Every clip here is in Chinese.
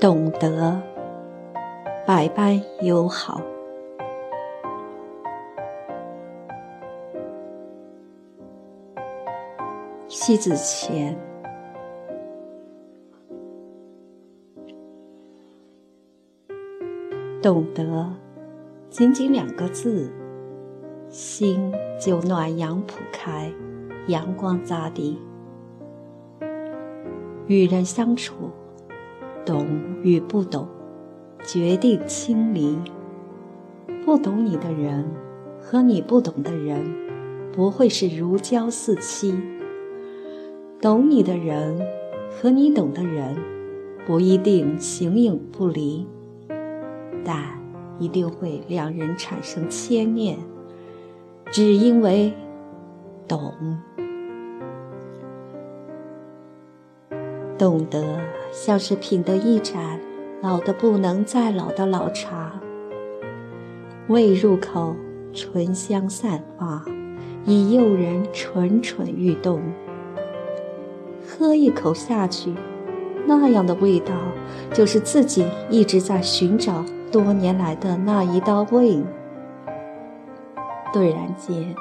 懂得，百般友好。西子前，懂得，仅仅两个字，心就暖阳普开，阳光扎地。与人相处。懂与不懂，决定亲离。不懂你的人和你不懂的人，不会是如胶似漆；懂你的人和你懂的人，不一定形影不离，但一定会两人产生牵念，只因为懂。懂得像是品得一盏老的不能再老的老茶，未入口，醇香散发，已诱人蠢蠢欲动。喝一口下去，那样的味道，就是自己一直在寻找多年来的那一道味。顿然间，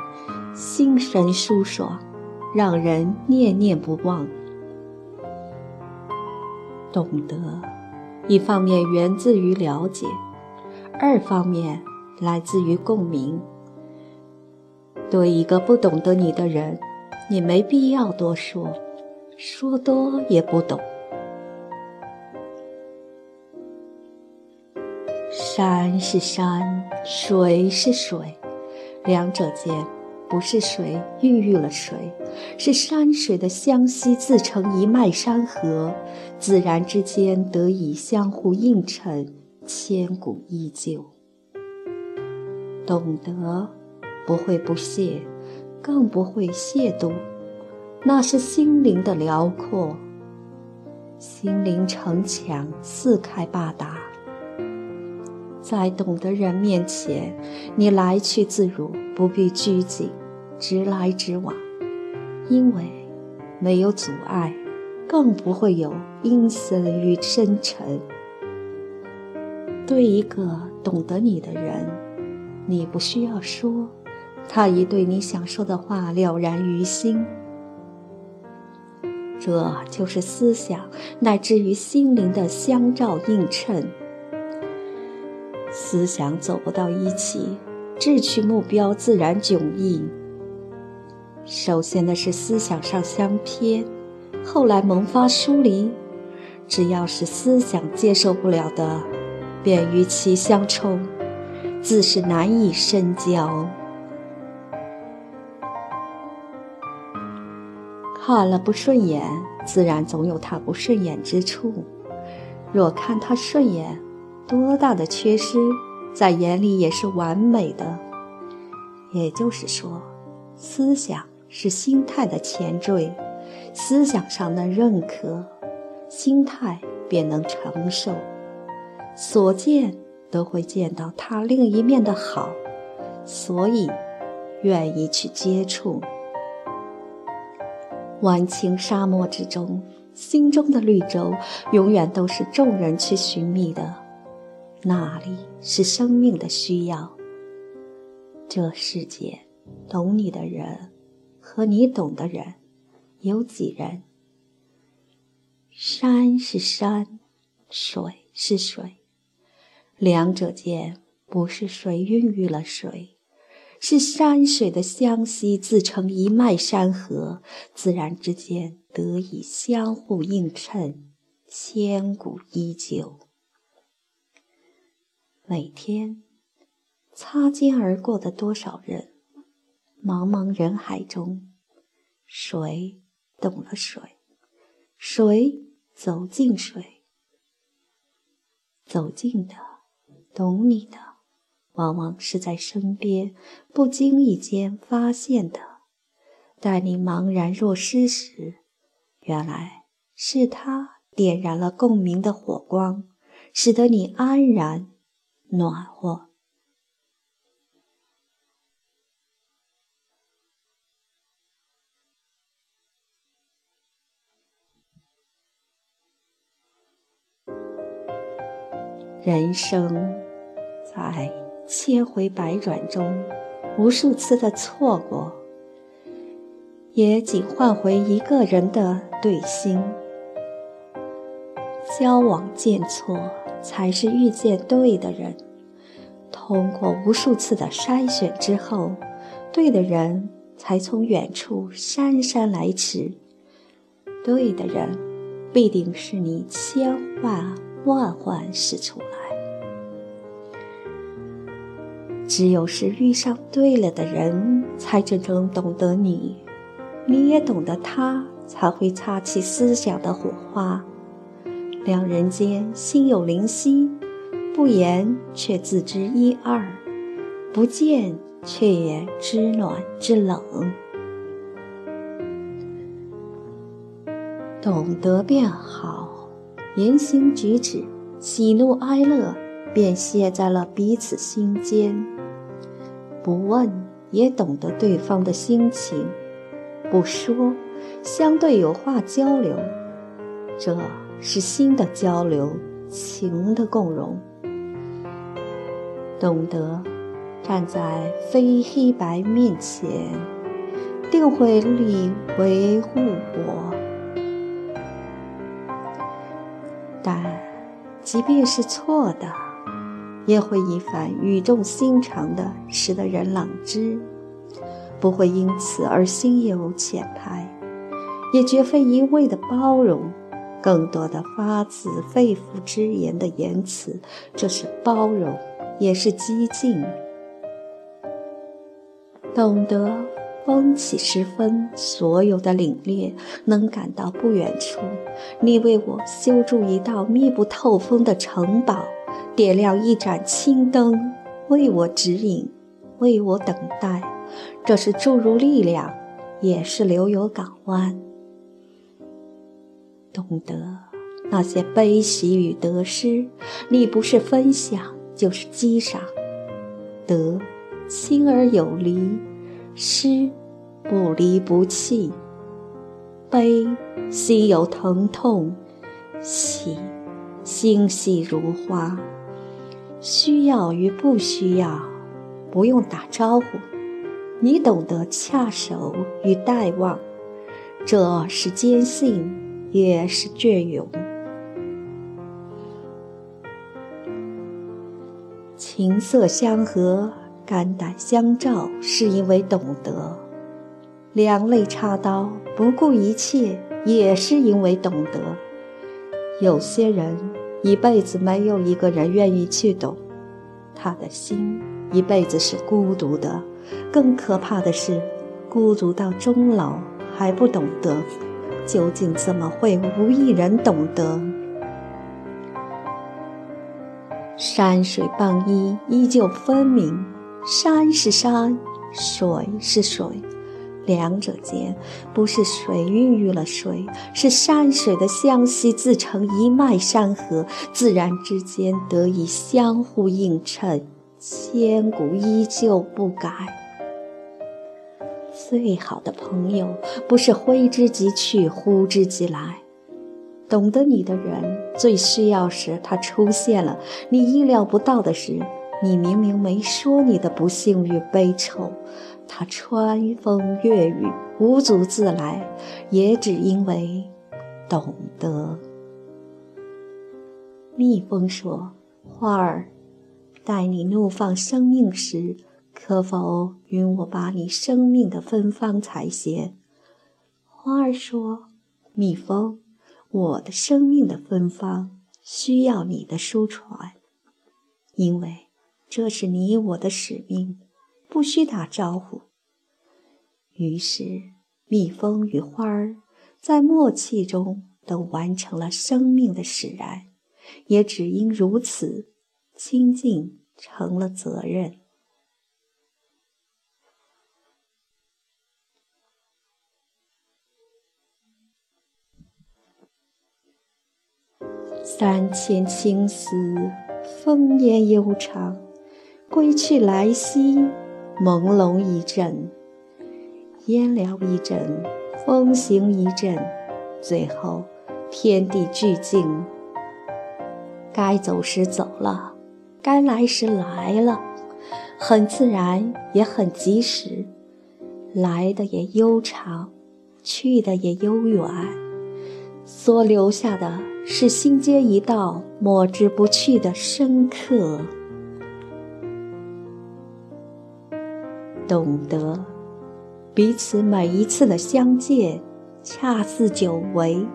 心神舒爽，让人念念不忘。懂得，一方面源自于了解，二方面来自于共鸣。对一个不懂得你的人，你没必要多说，说多也不懂。山是山，水是水，两者间。不是水孕育了谁，是山水的相吸自成一脉山河，自然之间得以相互映衬，千古依旧。懂得，不会不屑，更不会亵渎，那是心灵的辽阔，心灵城墙四开八达。在懂的人面前，你来去自如，不必拘谨，直来直往，因为没有阻碍，更不会有阴森与深沉。对一个懂得你的人，你不需要说，他已对你想说的话了然于心。这就是思想乃至于心灵的相照映衬。思想走不到一起，志趣目标自然迥异。首先的是思想上相偏，后来萌发疏离。只要是思想接受不了的，便与其相冲，自是难以深交。看了不顺眼，自然总有他不顺眼之处。若看他顺眼，多大的缺失，在眼里也是完美的。也就是说，思想是心态的前缀，思想上的认可，心态便能承受。所见都会见到他另一面的好，所以愿意去接触。万顷沙漠之中，心中的绿洲永远都是众人去寻觅的。那里是生命的需要。这世界，懂你的人和你懂的人，有几人？山是山，水是水，两者间不是谁孕育了谁，是山水的相吸自成一脉山河，自然之间得以相互映衬，千古依旧。每天擦肩而过的多少人，茫茫人海中，谁懂了谁？谁走进谁？走近的，懂你的，往往是在身边，不经意间发现的。待你茫然若失时，原来是他点燃了共鸣的火光，使得你安然。暖和。人生在千回百转中，无数次的错过，也仅换回一个人的对心。交往见错，才是遇见对的人。通过无数次的筛选之后，对的人才从远处姗姗来迟。对的人，必定是你千万万万使出来。只有是遇上对了的人，才真正懂得你，你也懂得他，才会擦起思想的火花。两人间心有灵犀，不言却自知一二，不见却也知暖知冷。懂得便好，言行举止、喜怒哀乐，便写在了彼此心间。不问也懂得对方的心情，不说相对有话交流，这是心的交流，情的共融。懂得站在非黑白面前，定会立维护我。即便是错的。也会一番语重心长的，使得人朗之，不会因此而心有浅排，也绝非一味的包容，更多的发自肺腑之言的言辞，这是包容，也是激进。懂得风起时分，所有的凛冽，能感到不远处，你为我修筑一道密不透风的城堡。点亮一盏青灯，为我指引，为我等待。这是注入力量，也是留有港湾。懂得那些悲喜与得失，你不是分享，就是积赏。得亲而有离，失不离不弃。悲心有疼痛，喜心细如花。需要与不需要，不用打招呼，你懂得恰手与待望，这是坚信，也是隽永。琴瑟相和，肝胆相照，是因为懂得；两肋插刀，不顾一切，也是因为懂得。有些人。一辈子没有一个人愿意去懂，他的心一辈子是孤独的。更可怕的是，孤独到终老还不懂得，究竟怎么会无一人懂得？山水傍依，依旧分明。山是山，水是水。两者间不是水孕育了水，是山水的相吸自成一脉山河，自然之间得以相互映衬，千古依旧不改。最好的朋友不是挥之即去，呼之即来。懂得你的人，最需要时他出现了；你意料不到的时，你明明没说你的不幸与悲愁。他穿风越雨，无足自来，也只因为懂得。蜜蜂说：“花儿，待你怒放生命时，可否允我把你生命的芬芳采撷？”花儿说：“蜜蜂，我的生命的芬芳需要你的书传，因为这是你我的使命。”不需打招呼。于是，蜜蜂与花儿在默契中都完成了生命的使然，也只因如此，亲近成了责任。三千青丝，烽烟悠长，归去来兮。朦胧一阵，烟缭一阵，风行一阵，最后天地俱静。该走时走了，该来时来了，很自然，也很及时。来的也悠长，去的也悠远，所留下的是心间一道抹之不去的深刻。懂得彼此每一次的相见，恰似久违，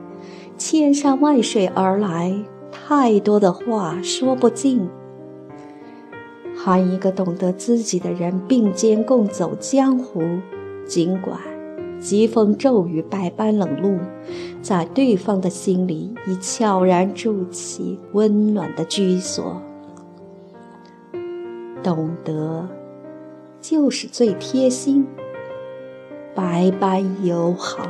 千山万水而来，太多的话说不尽。和一个懂得自己的人并肩共走江湖，尽管疾风骤雨百般冷露，在对方的心里已悄然筑起温暖的居所。懂得。就是最贴心，百般友好。